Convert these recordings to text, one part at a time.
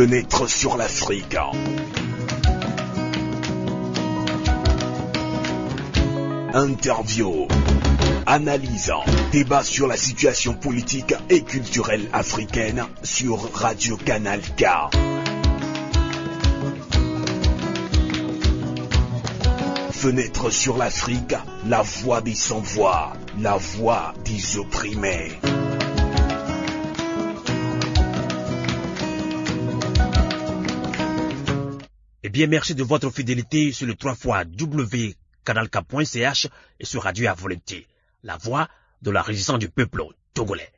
Fenêtre sur l'Afrique. Interview. Analyse. Débat sur la situation politique et culturelle africaine sur Radio Canal K. Fenêtre sur l'Afrique, la voix des sans-voix, la voix des opprimés. Eh bien, merci de votre fidélité sur le 3 fois et sur Radio à volonté, la voix de la résistance du peuple togolais.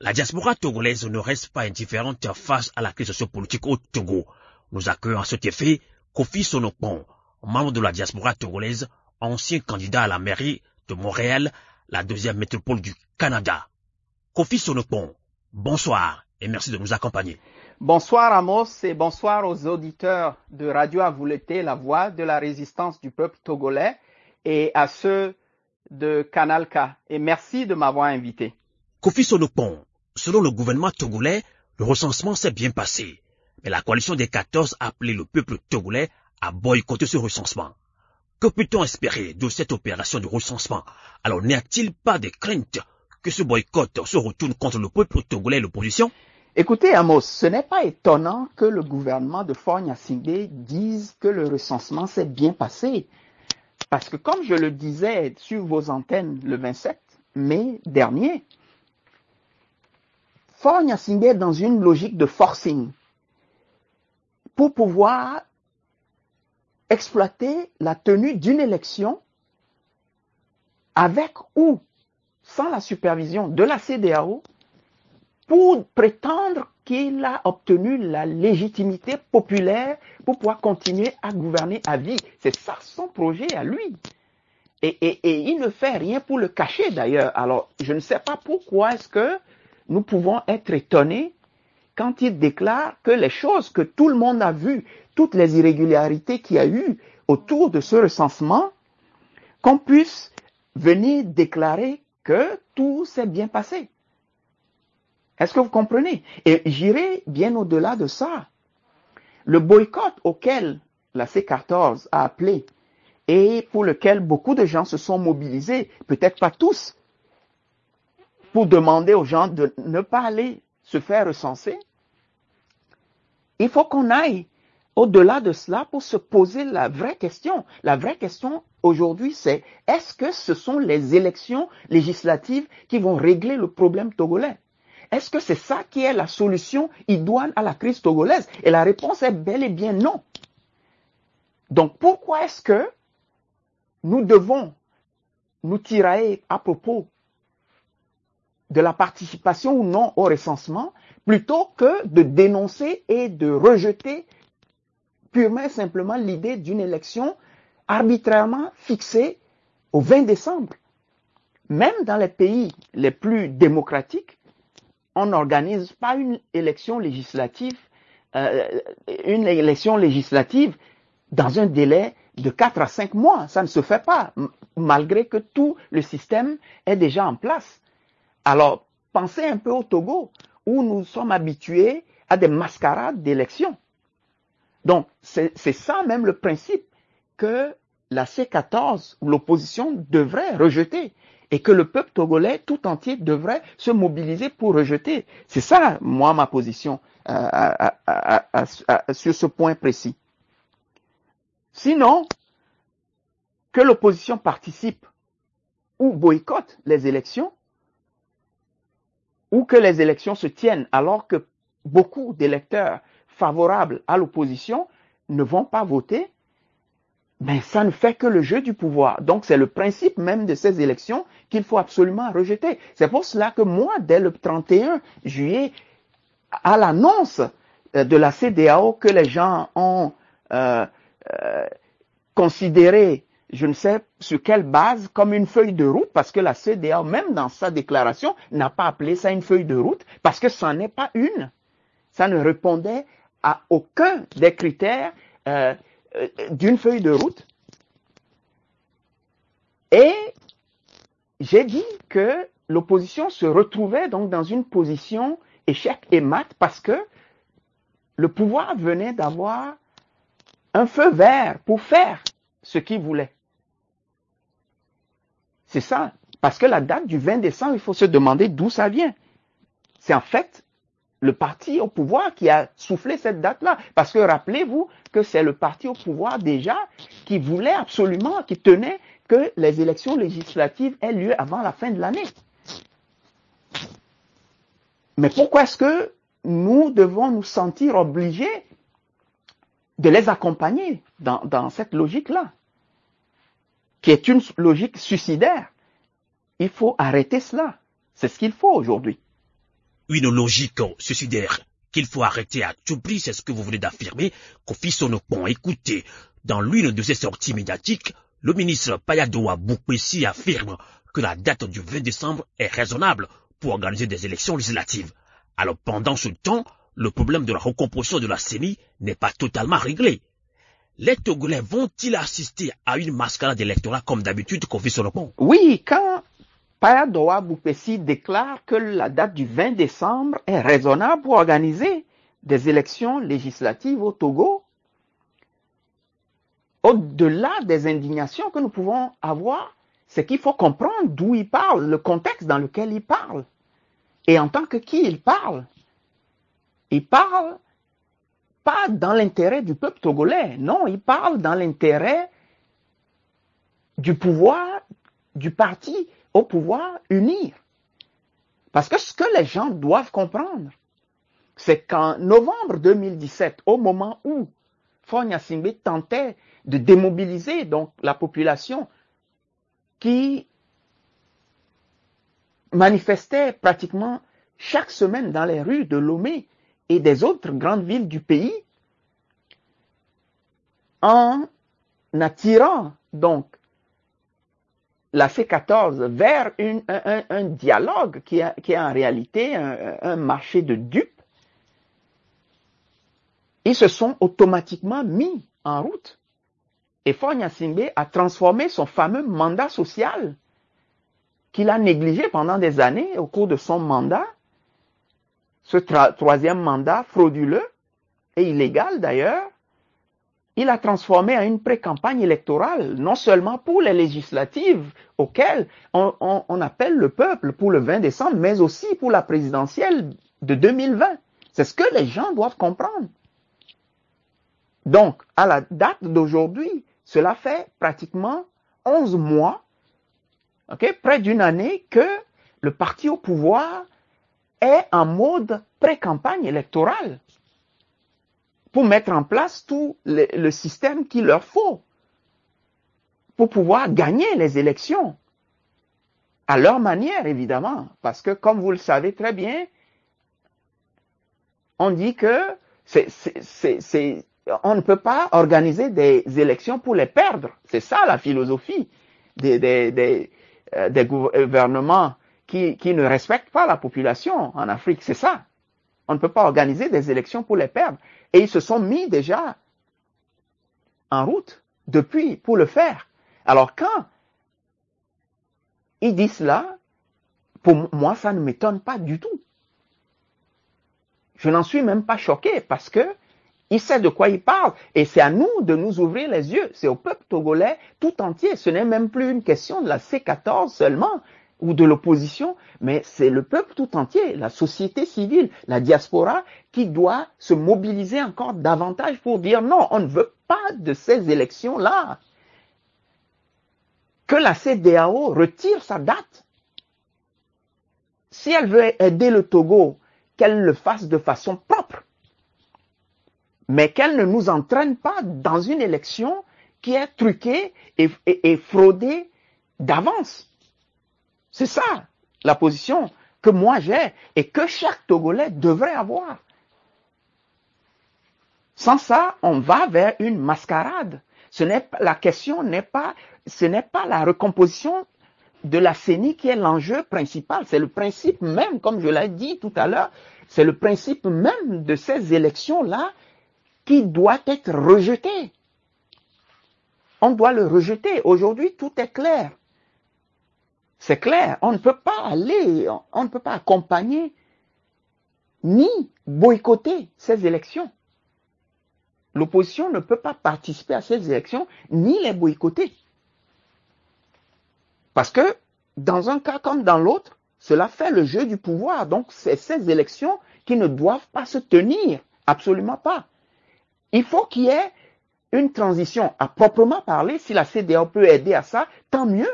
La diaspora togolaise ne reste pas indifférente face à la crise sociopolitique au Togo. Nous accueillons à cet effet Kofi Sonopon, membre de la diaspora togolaise, ancien candidat à la mairie de Montréal, la deuxième métropole du Canada. Kofi Sonopon, bonsoir et merci de nous accompagner. Bonsoir Amos et bonsoir aux auditeurs de Radio Avouleté, la voix de la résistance du peuple togolais et à ceux de Canal K. Et merci de m'avoir invité. Kofi Sonopon, selon le gouvernement togolais, le recensement s'est bien passé. Mais la coalition des 14 a appelé le peuple togolais à boycotter ce recensement. Que peut-on espérer de cette opération de recensement? Alors n'y a-t-il pas de crainte que ce boycott se retourne contre le peuple togolais et l'opposition? Écoutez, Amos, ce n'est pas étonnant que le gouvernement de Singé dise que le recensement s'est bien passé. Parce que comme je le disais sur vos antennes le 27 mai dernier, Singé est dans une logique de forcing pour pouvoir exploiter la tenue d'une élection avec ou sans la supervision de la CDAO pour prétendre qu'il a obtenu la légitimité populaire pour pouvoir continuer à gouverner à vie. C'est ça son projet à lui. Et, il ne fait rien pour le cacher d'ailleurs. Alors, je ne sais pas pourquoi est-ce que nous pouvons être étonnés quand il déclare que les choses que tout le monde a vues, toutes les irrégularités qu'il y a eu autour de ce recensement, qu'on puisse venir déclarer que tout s'est bien passé. Est-ce que vous comprenez? Et j'irai bien au-delà de ça. Le boycott auquel la C14 a appelé et pour lequel beaucoup de gens se sont mobilisés, peut-être pas tous, pour demander aux gens de ne pas aller se faire recenser, il faut qu'on aille au-delà de cela pour se poser la vraie question. La vraie question aujourd'hui, c'est est-ce que ce sont les élections législatives qui vont régler le problème togolais? Est-ce que c'est ça qui est la solution idoine à la crise togolaise Et la réponse est bel et bien non. Donc pourquoi est-ce que nous devons nous tirailler à propos de la participation ou non au recensement plutôt que de dénoncer et de rejeter purement et simplement l'idée d'une élection arbitrairement fixée au 20 décembre? Même dans les pays les plus démocratiques, on n'organise pas une élection législative, euh, une élection législative dans un délai de 4 à 5 mois. Ça ne se fait pas, malgré que tout le système est déjà en place. Alors, pensez un peu au Togo, où nous sommes habitués à des mascarades d'élections. Donc, c'est ça même le principe que la C14 ou l'opposition devrait rejeter et que le peuple togolais tout entier devrait se mobiliser pour rejeter. C'est ça, moi, ma position euh, sur ce point précis. Sinon, que l'opposition participe ou boycotte les élections, ou que les élections se tiennent alors que beaucoup d'électeurs favorables à l'opposition ne vont pas voter, mais ça ne fait que le jeu du pouvoir. Donc c'est le principe même de ces élections qu'il faut absolument rejeter. C'est pour cela que moi, dès le 31 juillet, à l'annonce de la CDAO que les gens ont euh, euh, considéré je ne sais sur quelle base, comme une feuille de route, parce que la CDAO, même dans sa déclaration, n'a pas appelé ça une feuille de route, parce que ça n'est pas une. Ça ne répondait à aucun des critères euh, euh, d'une feuille de route. Et j'ai dit que l'opposition se retrouvait donc dans une position échec et mat parce que le pouvoir venait d'avoir un feu vert pour faire ce qu'il voulait. C'est ça. Parce que la date du 20 décembre, il faut se demander d'où ça vient. C'est en fait le parti au pouvoir qui a soufflé cette date-là. Parce que rappelez-vous que c'est le parti au pouvoir déjà qui voulait absolument, qui tenait que les élections législatives aient lieu avant la fin de l'année. Mais pourquoi est-ce que nous devons nous sentir obligés de les accompagner dans, cette logique-là, qui est une logique suicidaire? Il faut arrêter cela. C'est ce qu'il faut aujourd'hui une logique suicidaire qu'il faut arrêter à tout prix, c'est ce que vous venez d'affirmer, Kofi Sonopon. Écoutez, dans l'une de ses sorties médiatiques, le ministre Payadoa Boukpessi affirme que la date du 20 décembre est raisonnable pour organiser des élections législatives. Alors pendant ce temps, le problème de la recomposition de la CENI n'est pas totalement réglé. Les Togolais vont-ils assister à une mascarade électorale comme d'habitude, Kofi Sonopon Oui, quand Payadoa Boupessi déclare que la date du 20 décembre est raisonnable pour organiser des élections législatives au Togo. Au-delà des indignations que nous pouvons avoir, c'est qu'il faut comprendre d'où il parle, le contexte dans lequel il parle. Et en tant que qui il parle? Il parle pas dans l'intérêt du peuple togolais, non, il parle dans l'intérêt du pouvoir, du parti pouvoir unir. Parce que ce que les gens doivent comprendre, c'est qu'en novembre 2017, au moment où Fonya Simbe tentait de démobiliser donc la population qui manifestait pratiquement chaque semaine dans les rues de Lomé et des autres grandes villes du pays, en attirant donc la C14 vers un, dialogue qui est, en réalité un, marché de dupes, ils se sont automatiquement mis en route. Et Fonya Simbe a transformé son fameux mandat social qu'il a négligé pendant des années au cours de son mandat, ce troisième mandat frauduleux et illégal d'ailleurs, il a transformé en une pré-campagne électorale, non seulement pour les législatives auxquelles on, appelle le peuple pour le 20 décembre, mais aussi pour la présidentielle de 2020. C'est ce que les gens doivent comprendre. Donc, à la date d'aujourd'hui, cela fait pratiquement 11 mois, près d'une année, que le parti au pouvoir est en mode pré-campagne électorale pour mettre en place tout le, système qu'il leur faut pour pouvoir gagner les élections. À leur manière, évidemment, parce que comme vous le savez très bien, on dit que on ne peut pas organiser des élections pour les perdre. C'est ça la philosophie des, des, euh, gouvernements qui ne respectent pas la population en Afrique. C'est ça. On ne peut pas organiser des élections pour les perdre. Et ils se sont mis déjà en route depuis pour le faire. Alors quand il dit cela, pour moi, ça ne m'étonne pas du tout. Je n'en suis même pas choqué parce que il sait de quoi il parle et c'est à nous de nous ouvrir les yeux. C'est au peuple togolais tout entier. Ce n'est même plus une question de la C14 seulement ou de l'opposition, mais c'est le peuple tout entier, la société civile, la diaspora, qui doit se mobiliser encore davantage pour dire non, on ne veut pas de ces élections-là. Que la CDAO retire sa date. Si elle veut aider le Togo, qu'elle le fasse de façon propre, mais qu'elle ne nous entraîne pas dans une élection qui est truquée et, et fraudée d'avance. C'est ça la position que moi j'ai et que chaque Togolais devrait avoir. Sans ça, on va vers une mascarade. Ce n'est la question n'est pas, ce n'est pas la recomposition de la CENI qui est l'enjeu principal. C'est le principe même, comme je l'ai dit tout à l'heure, c'est le principe même de ces élections-là qui doit être rejeté. On doit le rejeter. Aujourd'hui, tout est clair. C'est clair, on ne peut pas aller, on ne peut pas accompagner ni boycotter ces élections. l'opposition ne peut pas participer à ces élections ni les boycotter. Parce que dans un cas comme dans l'autre, cela fait le jeu du pouvoir. Donc, c'est ces élections qui ne doivent pas se tenir. Absolument pas. Il faut qu'il y ait une transition à proprement parler. Si la CDAO peut aider à ça, tant mieux.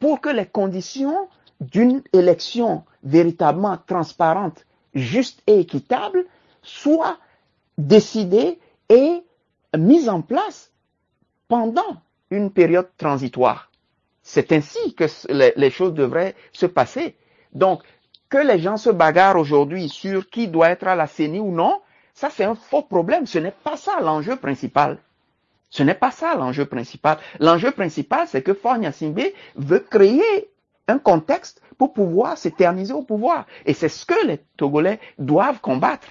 Pour que les conditions d'une élection véritablement transparente, juste et équitable soient décidées et mises en place pendant une période transitoire. C'est ainsi que les choses devraient se passer. Donc, que les gens se bagarrent aujourd'hui sur qui doit être à la CENI ou non, ça c'est un faux problème. Ce n'est pas ça l'enjeu principal. Ce n'est pas ça l'enjeu principal. L'enjeu principal, c'est que Fornia Simbe veut créer un contexte pour pouvoir s'éterniser au pouvoir. Et c'est ce que les Togolais doivent combattre.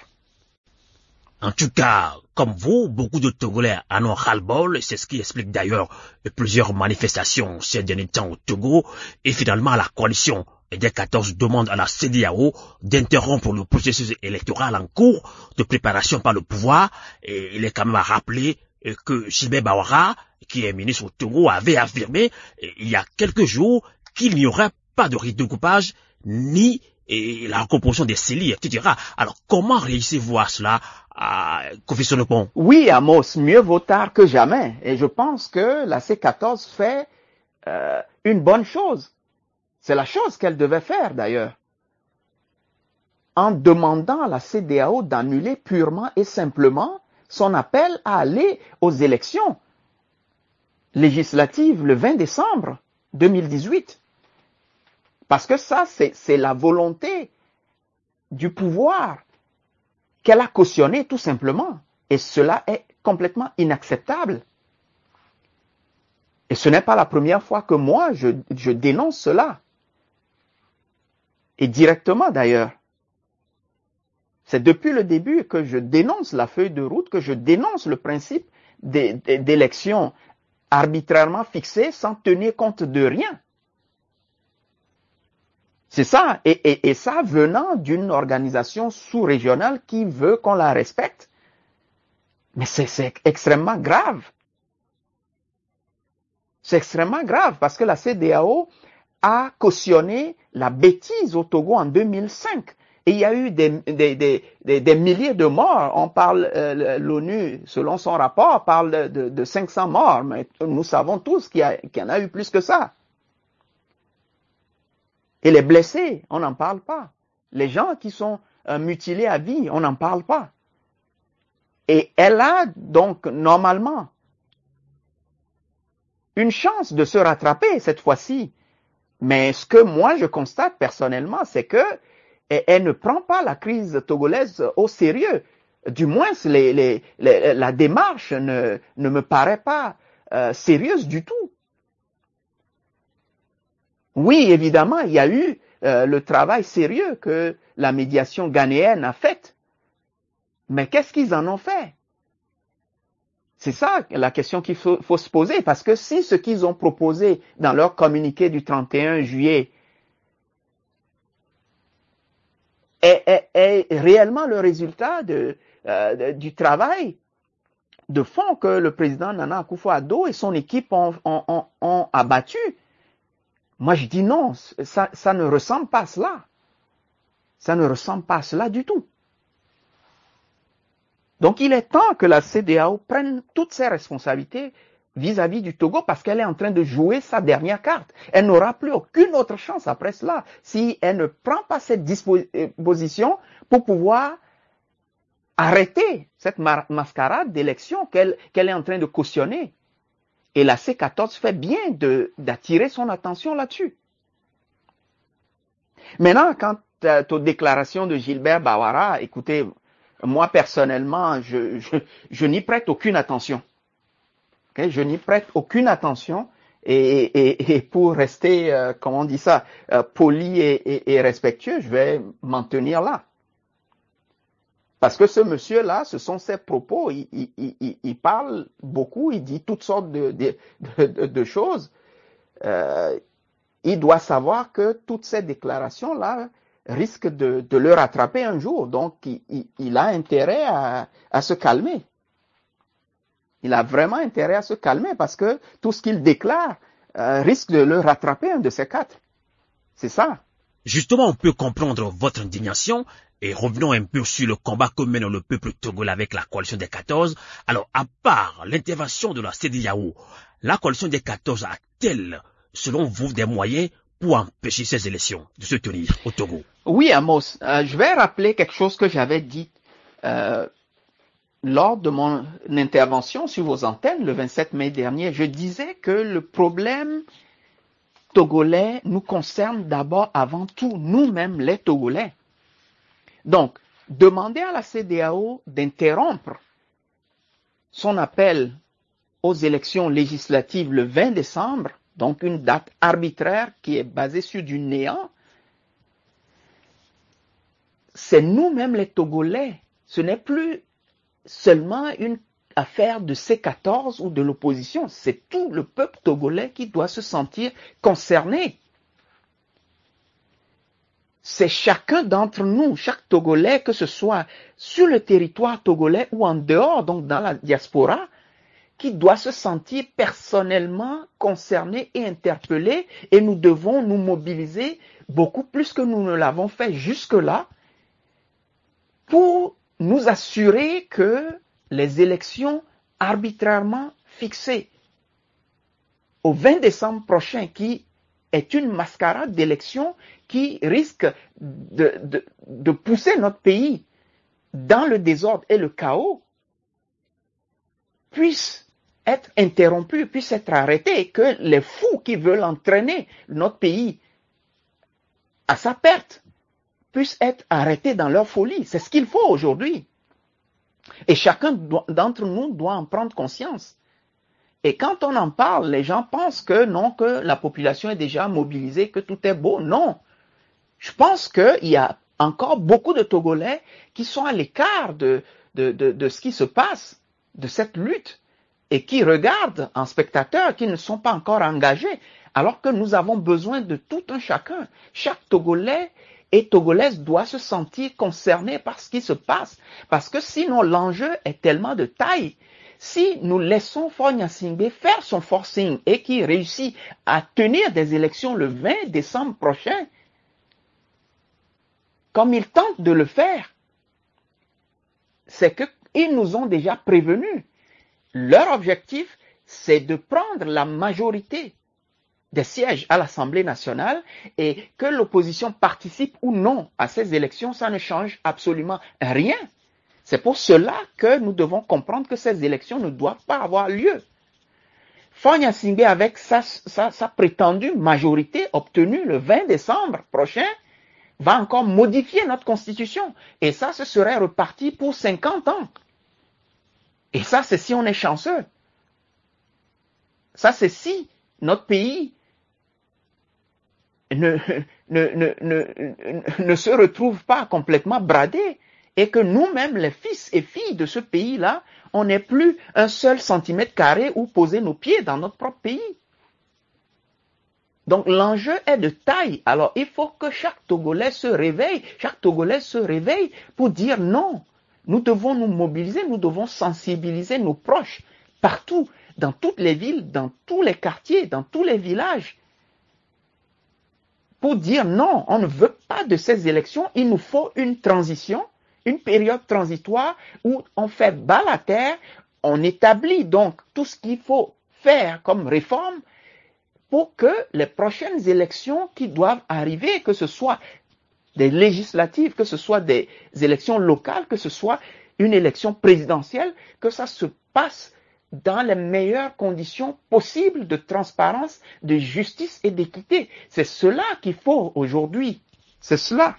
En tout cas, comme vous, beaucoup de Togolais en ont ras-le-bol, c'est ce qui explique d'ailleurs plusieurs manifestations ces derniers temps au Togo, et finalement la coalition des 14 demande à la CDAO d'interrompre le processus électoral en cours de préparation par le pouvoir, et il est quand même à rappeler que Gilbert Bawara, qui est ministre au Togo, avait affirmé il y a quelques jours qu'il n'y aurait pas de rite de coupage, ni la recomposition des CELI, etc. Alors, comment réussissez-vous à cela, à Confession le Pont Oui, Amos, mieux vaut tard que jamais. Et je pense que la C14 fait euh, une bonne chose. C'est la chose qu'elle devait faire, d'ailleurs. En demandant à la CDAO d'annuler purement et simplement son appel à aller aux élections législatives le 20 décembre 2018. Parce que ça, c'est la volonté du pouvoir qu'elle a cautionné tout simplement. Et cela est complètement inacceptable. Et ce n'est pas la première fois que moi, je, je dénonce cela. Et directement d'ailleurs. C'est depuis le début que je dénonce la feuille de route, que je dénonce le principe d'élections arbitrairement fixées sans tenir compte de rien. C'est ça, et, ça venant d'une organisation sous-régionale qui veut qu'on la respecte. Mais c'est extrêmement grave. C'est extrêmement grave parce que la CDAO a cautionné la bêtise au Togo en 2005. Et il y a eu des, des, milliers de morts. On parle, euh, l'ONU, selon son rapport, parle de, 500 morts, mais nous savons tous qu'il y, en a eu plus que ça. Et les blessés, on n'en parle pas. Les gens qui sont euh, mutilés à vie, on n'en parle pas. Et elle a donc normalement une chance de se rattraper cette fois-ci. Mais ce que moi je constate personnellement, c'est que elle ne prend pas la crise togolaise au sérieux. Du moins, la démarche ne, me paraît pas euh, sérieuse du tout. Oui, évidemment, il y a eu euh, le travail sérieux que la médiation ghanéenne a fait. Mais qu'est-ce qu'ils en ont fait? C'est ça la question qu'il faut, se poser, parce que si ce qu'ils ont proposé dans leur communiqué du 31 juillet est, réellement le résultat euh, du travail de fond que le président Nana Akufo-Addo et son équipe ont abattu, moi, je dis non, ça, ça ne ressemble pas à cela. Ça ne ressemble pas à cela du tout. Donc, il est temps que la CDAO prenne toutes ses responsabilités vis-à-vis du Togo parce qu'elle est en train de jouer sa dernière carte. Elle n'aura plus aucune autre chance après cela si elle ne prend pas cette disposition pour pouvoir arrêter cette mascarade d'élection qu'elle est en train de cautionner. Et la C14 fait bien d'attirer son attention là-dessus. Maintenant, quant aux déclarations de Gilbert Bawara, écoutez, moi personnellement, je, n'y prête aucune attention. Je n'y prête aucune attention. Et, pour rester, euh, comment on dit ça, euh, poli et, respectueux, je vais m'en tenir là. Parce que ce monsieur-là, ce sont ses propos. Il, parle beaucoup, il dit toutes sortes de, choses. Euh, il doit savoir que toutes ces déclarations-là risquent de, le rattraper un jour. Donc, il, a intérêt à se calmer. Il a vraiment intérêt à se calmer parce que tout ce qu'il déclare euh, risque de le rattraper, un de ces quatre. C'est ça. Justement, on peut comprendre votre indignation et revenons un peu sur le combat que mène le peuple togolais avec la coalition des 14. Alors, à part l'intervention de la CDAO, la coalition des 14 a-t-elle, selon vous, des moyens pour empêcher ces élections de se tenir au Togo? Oui, Amos. Euh, je vais rappeler quelque chose que j'avais dit euh, lors de mon intervention sur vos antennes le 27 mai dernier. Je disais que le problème togolais nous concerne d'abord avant tout nous-mêmes les Togolais. Donc, demander à la CDAO d'interrompre son appel aux élections législatives le 20 décembre, donc une date arbitraire qui est basée sur du néant, c'est nous-mêmes les Togolais. Ce n'est plus seulement une affaire de C14 ou de l'opposition, c'est tout le peuple togolais qui doit se sentir concerné. C'est chacun d'entre nous, chaque Togolais, que ce soit sur le territoire togolais ou en dehors, donc dans la diaspora, qui doit se sentir personnellement concerné et interpellé et nous devons nous mobiliser beaucoup plus que nous ne l'avons fait jusque-là pour nous assurer que les élections arbitrairement fixées au 20 décembre prochain, qui est une mascarade d'élections qui risque de, pousser notre pays dans le désordre et le chaos, puissent être interrompus, puissent être arrêtés, que les fous qui veulent entraîner notre pays à sa perte puissent être arrêtés dans leur folie. C'est ce qu'il faut aujourd'hui. Et chacun d'entre nous doit en prendre conscience. Et quand on en parle, les gens pensent que non, que la population est déjà mobilisée, que tout est beau. Non. Je pense qu'il y a encore beaucoup de Togolais qui sont à l'écart de, de, de, ce qui se passe, de cette lutte, et qui regardent en spectateur, qui ne sont pas encore engagés, alors que nous avons besoin de tout un chacun. Chaque Togolais et Togolaise doit se sentir concerné par ce qui se passe. Parce que sinon, l'enjeu est tellement de taille. Si nous laissons Fogna Singbe faire son forcing et qu'il réussit à tenir des élections le 20 décembre prochain, comme il tente de le faire, c'est qu'ils nous ont déjà prévenus. Leur objectif, c'est de prendre la majorité des sièges à l'Assemblée nationale et que l'opposition participe ou non à ces élections, ça ne change absolument rien. C'est pour cela que nous devons comprendre que ces élections ne doivent pas avoir lieu. Fonya avec sa, prétendue majorité obtenue le 20 décembre prochain, va encore modifier notre constitution. Et ça, ce serait reparti pour 50 ans. Et ça, c'est si on est chanceux. Ça, c'est si notre pays ne, se retrouve pas complètement bradé et que nous-mêmes, les fils et filles de ce pays-là, on n'ait plus un seul centimètre carré où poser nos pieds dans notre propre pays. Donc l'enjeu est de taille. Alors il faut que chaque Togolais se réveille, chaque Togolais se réveille pour dire non. Nous devons nous mobiliser, nous devons sensibiliser nos proches partout, dans toutes les villes, dans tous les quartiers, dans tous les villages pour dire non, on ne veut pas de ces élections, il nous faut une transition, une période transitoire où on fait bas la terre, on établit donc tout ce qu'il faut faire comme réforme pour que les prochaines élections qui doivent arriver, que ce soit des législatives, que ce soit des élections locales, que ce soit une élection présidentielle, que ça se passe dans les meilleures conditions possibles de transparence, de justice et d'équité. C'est cela qu'il faut aujourd'hui. C'est cela.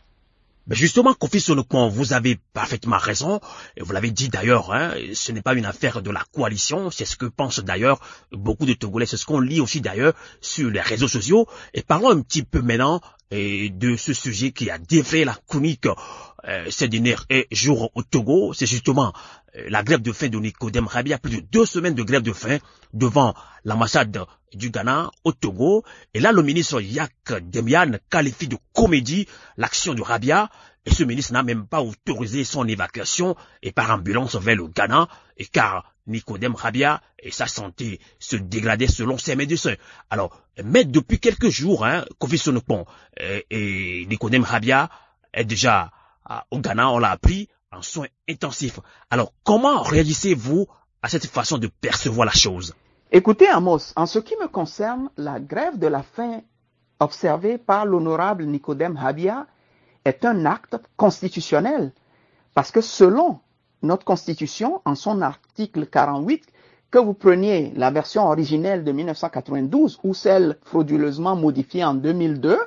Mais justement, Kofi Sonokon, vous avez parfaitement raison. Vous l'avez dit d'ailleurs, hein, ce n'est pas une affaire de la coalition. C'est ce que pensent d'ailleurs beaucoup de Togolais. C'est ce qu'on lit aussi d'ailleurs sur les réseaux sociaux. Et parlons un petit peu maintenant de ce sujet qui a défrayé la chronique euh, ces derniers jours au Togo. C'est justement euh, la grève de faim de Nicodème Rabi. Il y a plus de deux semaines de grève de faim devant l'ambassade du Ghana au Togo. Et là, le ministre Yak Demian qualifie de comédie l'action de Rabia. Et ce ministre n'a même pas autorisé son évacuation et par ambulance vers le Ghana, et car Nicodème Rabia et sa santé se dégradaient selon ses médecins. Alors, mais depuis quelques jours, hein, Sonopon et, et Nicodème Rabia est déjà au Ghana, on l'a appris, en soins intensifs. Alors, comment réagissez-vous à cette façon de percevoir la chose? Écoutez, Amos, en ce qui me concerne, la grève de la faim observée par l'honorable Nicodème Habia est un acte constitutionnel. Parce que selon notre Constitution, en son article 48, que vous preniez la version originelle de 1992 ou celle frauduleusement modifiée en 2002,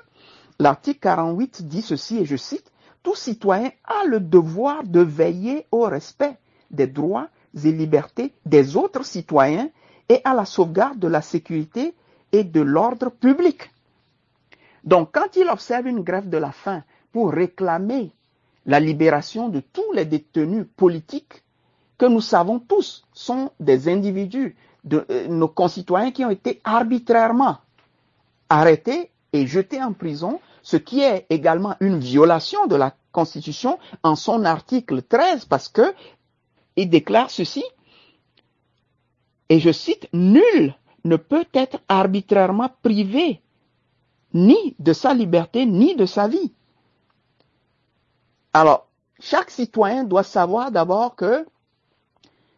l'article 48 dit ceci, et je cite, Tout citoyen a le devoir de veiller au respect des droits et libertés des autres citoyens et à la sauvegarde de la sécurité et de l'ordre public. Donc, quand il observe une grève de la faim pour réclamer la libération de tous les détenus politiques que nous savons tous sont des individus, de euh, nos concitoyens qui ont été arbitrairement arrêtés et jetés en prison, ce qui est également une violation de la Constitution en son article 13 parce que il déclare ceci, et je cite, Nul ne peut être arbitrairement privé ni de sa liberté, ni de sa vie. Alors, chaque citoyen doit savoir d'abord que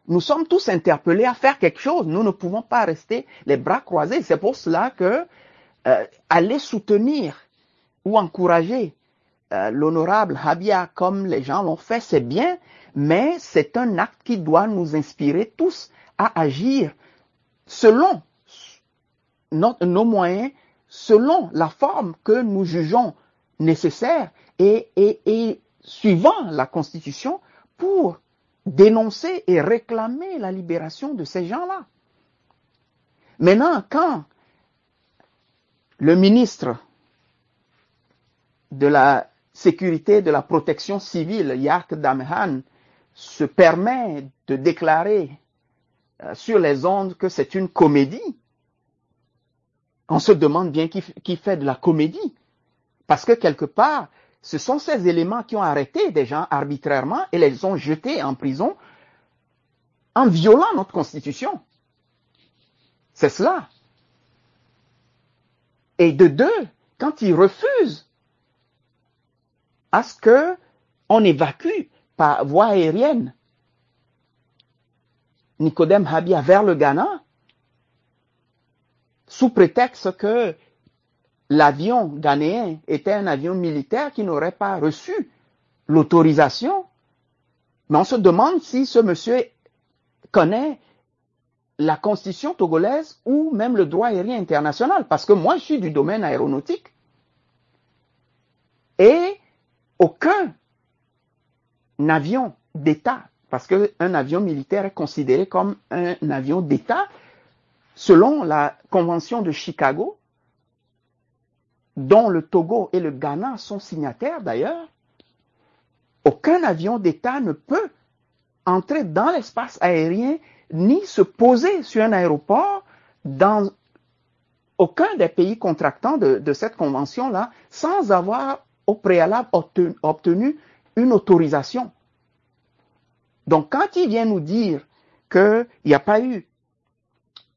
nous sommes tous interpellés à faire quelque chose. Nous ne pouvons pas rester les bras croisés. C'est pour cela que euh, aller soutenir ou encourager euh, l'honorable Habia comme les gens l'ont fait, c'est bien, mais c'est un acte qui doit nous inspirer tous à agir selon nos moyens, selon la forme que nous jugeons nécessaire et, et suivant la Constitution pour dénoncer et réclamer la libération de ces gens-là. Maintenant, quand le ministre de la sécurité de la protection civile, Yark Damhan, se permet de déclarer euh, sur les ondes que c'est une comédie, on se demande bien qui, qui, fait de la comédie. Parce que quelque part, ce sont ces éléments qui ont arrêté des gens arbitrairement et les ont jetés en prison en violant notre constitution. C'est cela. Et de deux, quand ils refusent à ce évacue par voie aérienne Nicodème Habia vers le Ghana, sous prétexte que l'avion ghanéen était un avion militaire qui n'aurait pas reçu l'autorisation. Mais on se demande si ce monsieur connaît la constitution togolaise ou même le droit aérien international, parce que moi je suis du domaine aéronautique. Et aucun avion d'État, parce qu'un avion militaire est considéré comme un avion d'État, selon la Convention de Chicago, dont le Togo et le Ghana sont signataires d'ailleurs, aucun avion d'État ne peut entrer dans l'espace aérien ni se poser sur un aéroport dans aucun des pays contractants de, de cette convention-là sans avoir au préalable obtenu une autorisation. Donc quand il vient nous dire qu'il n'y a pas eu,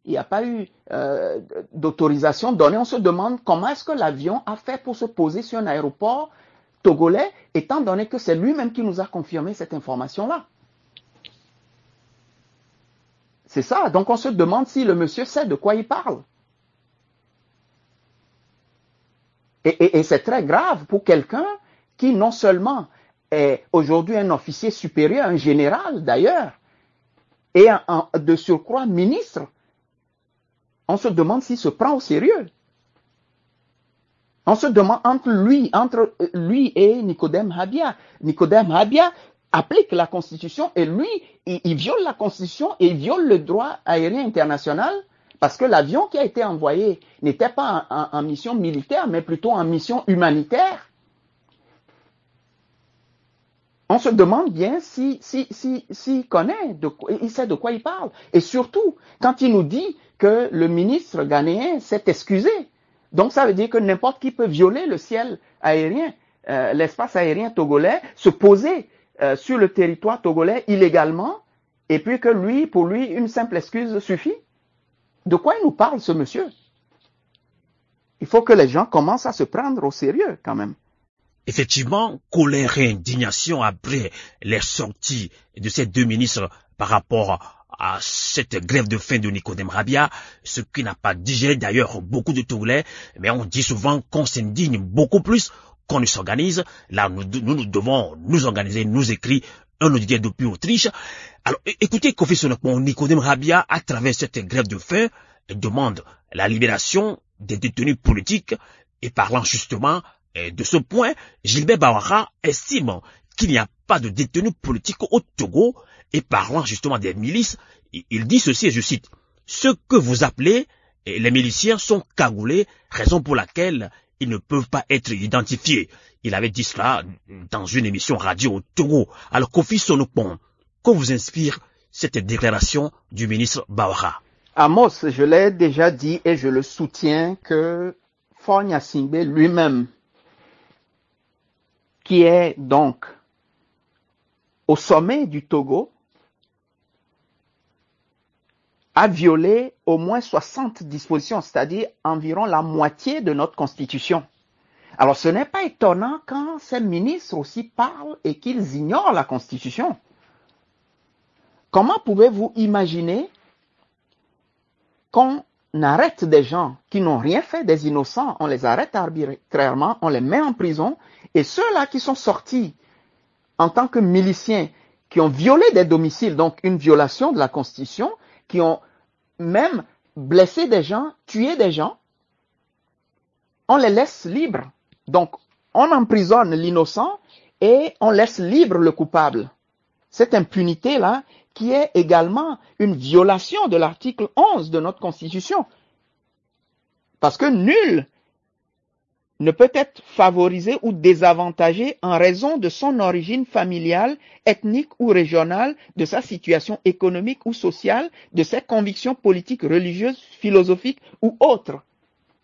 il n'y a pas eu euh, d'autorisation donnée, on se demande comment est-ce que l'avion a fait pour se poser sur un aéroport togolais, étant donné que c'est lui-même qui nous a confirmé cette information-là. C'est ça. Donc on se demande si le monsieur sait de quoi il parle. Et, c'est très grave pour quelqu'un qui non seulement est aujourd'hui un officier supérieur, un général d'ailleurs, et de surcroît ministre, on se demande s'il se prend au sérieux. On se demande entre lui, entre lui et Nicodème Habia. Nicodème Habia applique la Constitution et lui, il, viole la Constitution et il viole le droit aérien international parce que l'avion qui a été envoyé n'était pas en, mission militaire, mais plutôt en mission humanitaire. On se demande bien si, si, si, s'il connaît, il sait de quoi il parle. Et surtout, quand il nous dit que le ministre ghanéen s'est excusé. Donc ça veut dire que n'importe qui peut violer le ciel aérien, euh, l'espace aérien togolais, se poser euh, sur le territoire togolais illégalement, et puis que lui, pour lui, une simple excuse suffit. De quoi il nous parle, ce monsieur? Il faut que les gens commencent à se prendre au sérieux quand même. Effectivement, colère et indignation après les sorties de ces deux ministres par rapport à cette grève de faim de Nicodème Rabia, ce qui n'a pas digéré d'ailleurs beaucoup de Togolais, mais on dit souvent qu'on s'indigne beaucoup plus qu'on ne s'organise. Là, nous, nous, devons nous organiser, nous écrire un auditeur depuis Autriche. Alors, écoutez, Kofi Sonopon, Nicodème Rabia, à travers cette grève de faim, demande la libération des détenus politiques. Et parlant justement euh, de ce point, Gilbert Bawara estime qu'il n'y a pas de détenus politiques au Togo. Et parlant justement des milices, il dit ceci et je cite, ce que vous appelez les miliciens sont cagoulés, raison pour laquelle ils ne peuvent pas être identifiés. Il avait dit cela dans une émission radio au Togo. Alors Kofi Sonopon, que vous inspire cette déclaration du ministre Bawara? Amos, je l'ai déjà dit et je le soutiens que Fonya Simbe lui-même, qui est donc au sommet du Togo, a violé au moins 60 dispositions, c'est-à-dire environ la moitié de notre constitution. Alors ce n'est pas étonnant quand ces ministres aussi parlent et qu'ils ignorent la constitution. Comment pouvez-vous imaginer qu'on arrête des gens qui n'ont rien fait, des innocents, on les arrête arbitrairement, on les met en prison, et ceux-là qui sont sortis en tant que miliciens, qui ont violé des domiciles, donc une violation de la Constitution, qui ont même blessé des gens, tué des gens, on les laisse libres. Donc, on emprisonne l'innocent et on laisse libre le coupable. Cette impunité-là, qui est également une violation de l'article 11 de notre Constitution. Parce que nul ne peut être favorisé ou désavantagé en raison de son origine familiale, ethnique ou régionale, de sa situation économique ou sociale, de ses convictions politiques, religieuses, philosophiques ou autres.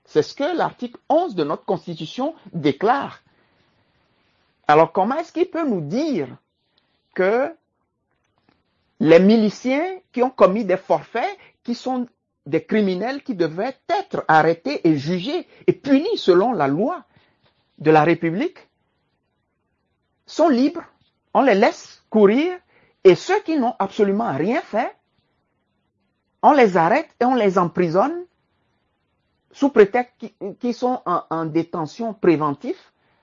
C'est ce que l'article 11 de notre Constitution déclare. Alors comment est-ce qu'il peut nous dire que les miliciens qui ont commis des forfaits, qui sont des criminels qui devaient être arrêtés et jugés et punis selon la loi de la République, sont libres, on les laisse courir, et ceux qui n'ont absolument rien fait, on les arrête et on les emprisonne sous prétexte qu'ils sont en, détention préventive.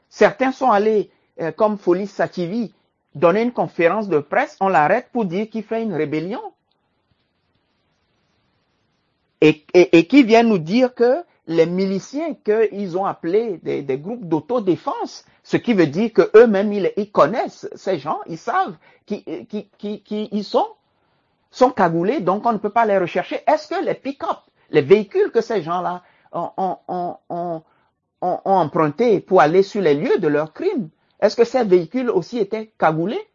Certains sont allés, euh, comme Folis Sativi, donner une conférence de presse, on l'arrête pour dire qu'il fait une rébellion. Et, qui vient nous dire que les miliciens qu'ils ont appelés des, groupes d'autodéfense, ce qui veut dire que eux-mêmes ils, connaissent ces gens, ils savent qui, qui, qui, ils sont, sont cagoulés, donc on ne peut pas les rechercher. Est-ce que les pick-up, les véhicules que ces gens-là ont, ont, ont, ont, empruntés pour aller sur les lieux de leurs crimes, est-ce que ces véhicules aussi étaient cagoulés?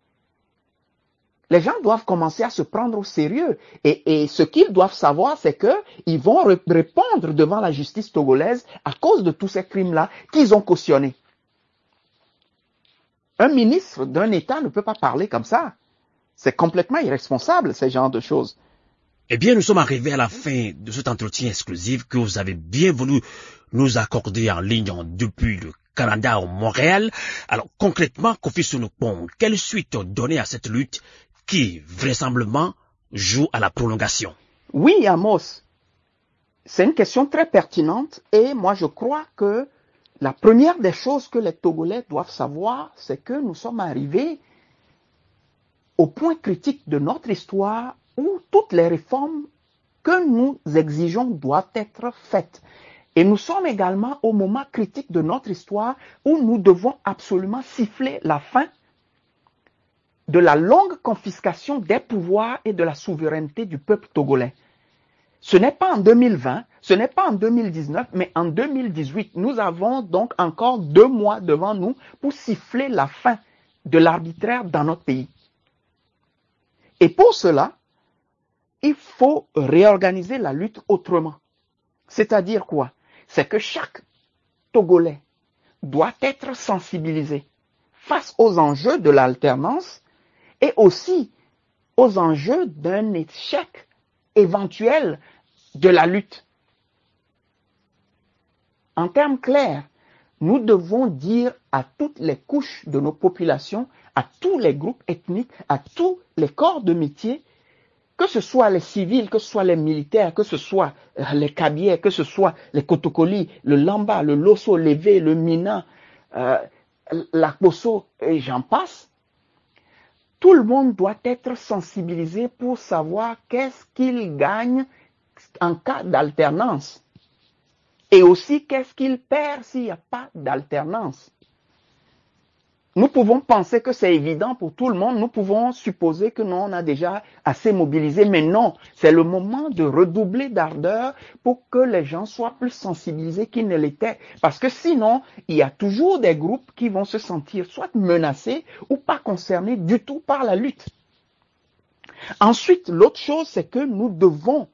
Les gens doivent commencer à se prendre au sérieux. Et, ce qu'ils doivent savoir, c'est qu'ils vont répondre devant la justice togolaise à cause de tous ces crimes-là qu'ils ont cautionnés. Un ministre d'un État ne peut pas parler comme ça. C'est complètement irresponsable, ces genres de choses. Eh bien, nous sommes arrivés à la fin de cet entretien exclusif que vous avez bien voulu nous accorder en ligne depuis le Canada au Montréal. Alors concrètement, Kofi Sonopon, quelle suite donner à cette lutte qui vraisemblablement joue à la prolongation Oui, Amos, c'est une question très pertinente et moi je crois que la première des choses que les Togolais doivent savoir, c'est que nous sommes arrivés au point critique de notre histoire où toutes les réformes que nous exigeons doivent être faites. Et nous sommes également au moment critique de notre histoire où nous devons absolument siffler la fin de la longue confiscation des pouvoirs et de la souveraineté du peuple togolais. Ce n'est pas en 2020, ce n'est pas en 2019, mais en 2018. Nous avons donc encore deux mois devant nous pour siffler la fin de l'arbitraire dans notre pays. Et pour cela, il faut réorganiser la lutte autrement. C'est-à-dire quoi? C'est que chaque Togolais doit être sensibilisé face aux enjeux de l'alternance et aussi aux enjeux d'un échec éventuel de la lutte. En termes clairs, nous devons dire à toutes les couches de nos populations, à tous les groupes ethniques, à tous les corps de métier, que ce soit les civils, que ce soit les militaires, que ce soit euh, les cabiers, que ce soit les Kotokoli, le Lamba, le Loso, l'Évé, le Mina, euh, la Poso, et j'en passe, tout le monde doit être sensibilisé pour savoir qu'est-ce qu'il gagne en cas d'alternance. Et aussi qu'est-ce qu'il perd s'il n'y a pas d'alternance. Nous pouvons penser que c'est évident pour tout le monde. Nous pouvons supposer que non, on a déjà assez mobilisé. Mais non, c'est le moment de redoubler d'ardeur pour que les gens soient plus sensibilisés qu'ils ne l'étaient. Parce que sinon, il y a toujours des groupes qui vont se sentir soit menacés ou pas concernés du tout par la lutte. Ensuite, l'autre chose, c'est que nous devons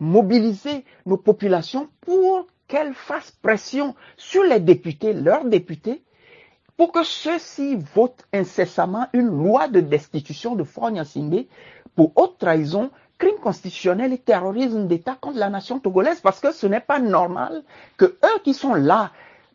mobiliser nos populations pour qu'elles fassent pression sur les députés, leurs députés, pour que ceux-ci votent incessamment une loi de destitution de Fronya pour haute trahison, crime constitutionnel et terrorisme d'État contre la nation togolaise, parce que ce n'est pas normal que eux qui sont là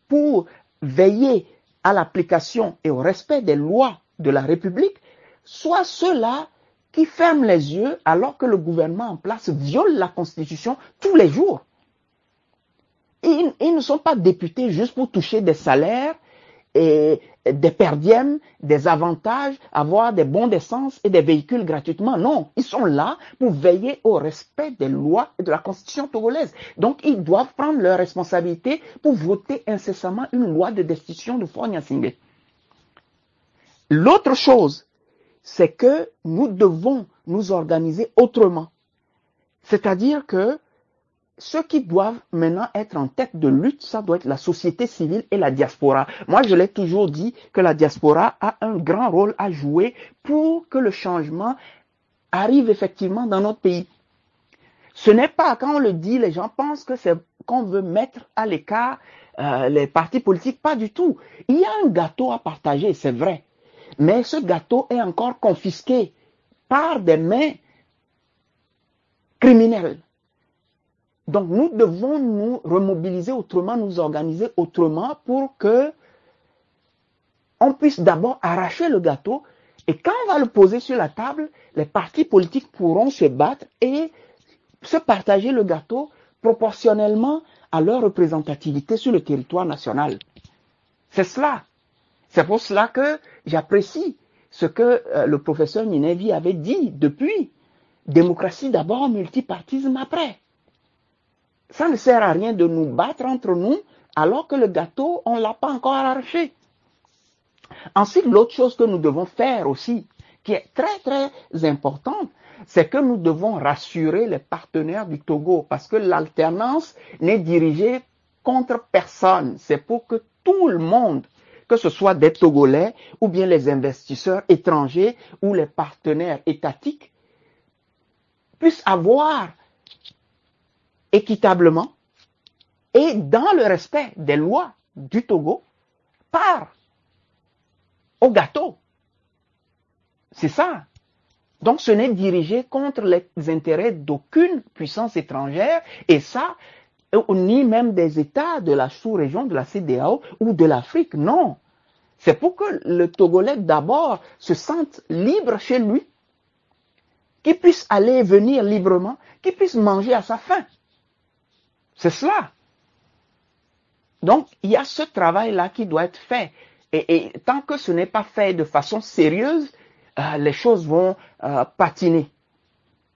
pour veiller à l'application et au respect des lois de la République soient ceux-là qui ferment les yeux alors que le gouvernement en place viole la Constitution tous les jours. Ils ne sont pas députés juste pour toucher des salaires et des perdièmes, des avantages, avoir des bons d'essence et des véhicules gratuitement. Non, ils sont là pour veiller au respect des lois et de la constitution togolaise. Donc, ils doivent prendre leurs responsabilités pour voter incessamment une loi de destitution de Fonya L'autre chose, c'est que nous devons nous organiser autrement. C'est-à-dire que ceux qui doivent maintenant être en tête de lutte, ça doit être la société civile et la diaspora. Moi, je l'ai toujours dit que la diaspora a un grand rôle à jouer pour que le changement arrive effectivement dans notre pays. Ce n'est pas quand on le dit, les gens pensent que c'est qu'on veut mettre à l'écart euh, les partis politiques. Pas du tout. Il y a un gâteau à partager, c'est vrai. Mais ce gâteau est encore confisqué par des mains criminelles. Donc nous devons nous remobiliser autrement, nous organiser autrement pour que on puisse d'abord arracher le gâteau et quand on va le poser sur la table, les partis politiques pourront se battre et se partager le gâteau proportionnellement à leur représentativité sur le territoire national. C'est cela. C'est pour cela que j'apprécie ce que euh, le professeur Ninevi avait dit depuis. Démocratie d'abord, multipartisme après. Ça ne sert à rien de nous battre entre nous alors que le gâteau, on ne l'a pas encore arraché. Ensuite, l'autre chose que nous devons faire aussi, qui est très très importante, c'est que nous devons rassurer les partenaires du Togo parce que l'alternance n'est dirigée contre personne. C'est pour que tout le monde, que ce soit des Togolais ou bien les investisseurs étrangers ou les partenaires étatiques, puissent avoir équitablement et dans le respect des lois du Togo par au gâteau. C'est ça. Donc ce n'est dirigé contre les intérêts d'aucune puissance étrangère et ça, ni même des États de la sous-région de la CDAO ou de l'Afrique. Non. C'est pour que le Togolais d'abord se sente libre chez lui, qu'il puisse aller et venir librement, qu'il puisse manger à sa faim. C'est cela. Donc, il y a ce travail-là qui doit être fait. Et, tant que ce n'est pas fait de façon sérieuse, euh, les choses vont euh, patiner.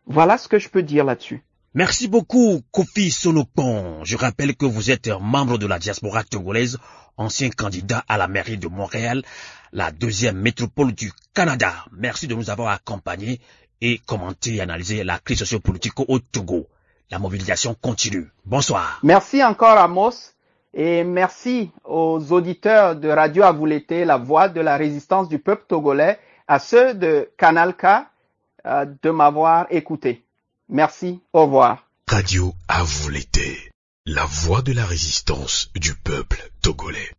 Voilà ce que je peux dire là-dessus. Merci beaucoup, Kofi Sonopon. Je rappelle que vous êtes membre de la diaspora togolaise, ancien candidat à la mairie de Montréal, la deuxième métropole du Canada. Merci de nous avoir accompagnés et commenté et analysé la crise sociopolitique au Togo. La mobilisation continue. Bonsoir. Merci encore Amos et merci aux auditeurs de Radio Avouleté, la voix de la résistance du peuple togolais, à ceux de Canal K euh, de m'avoir écouté. Merci, au revoir. Radio à vous l'été, la voix de la résistance du peuple togolais.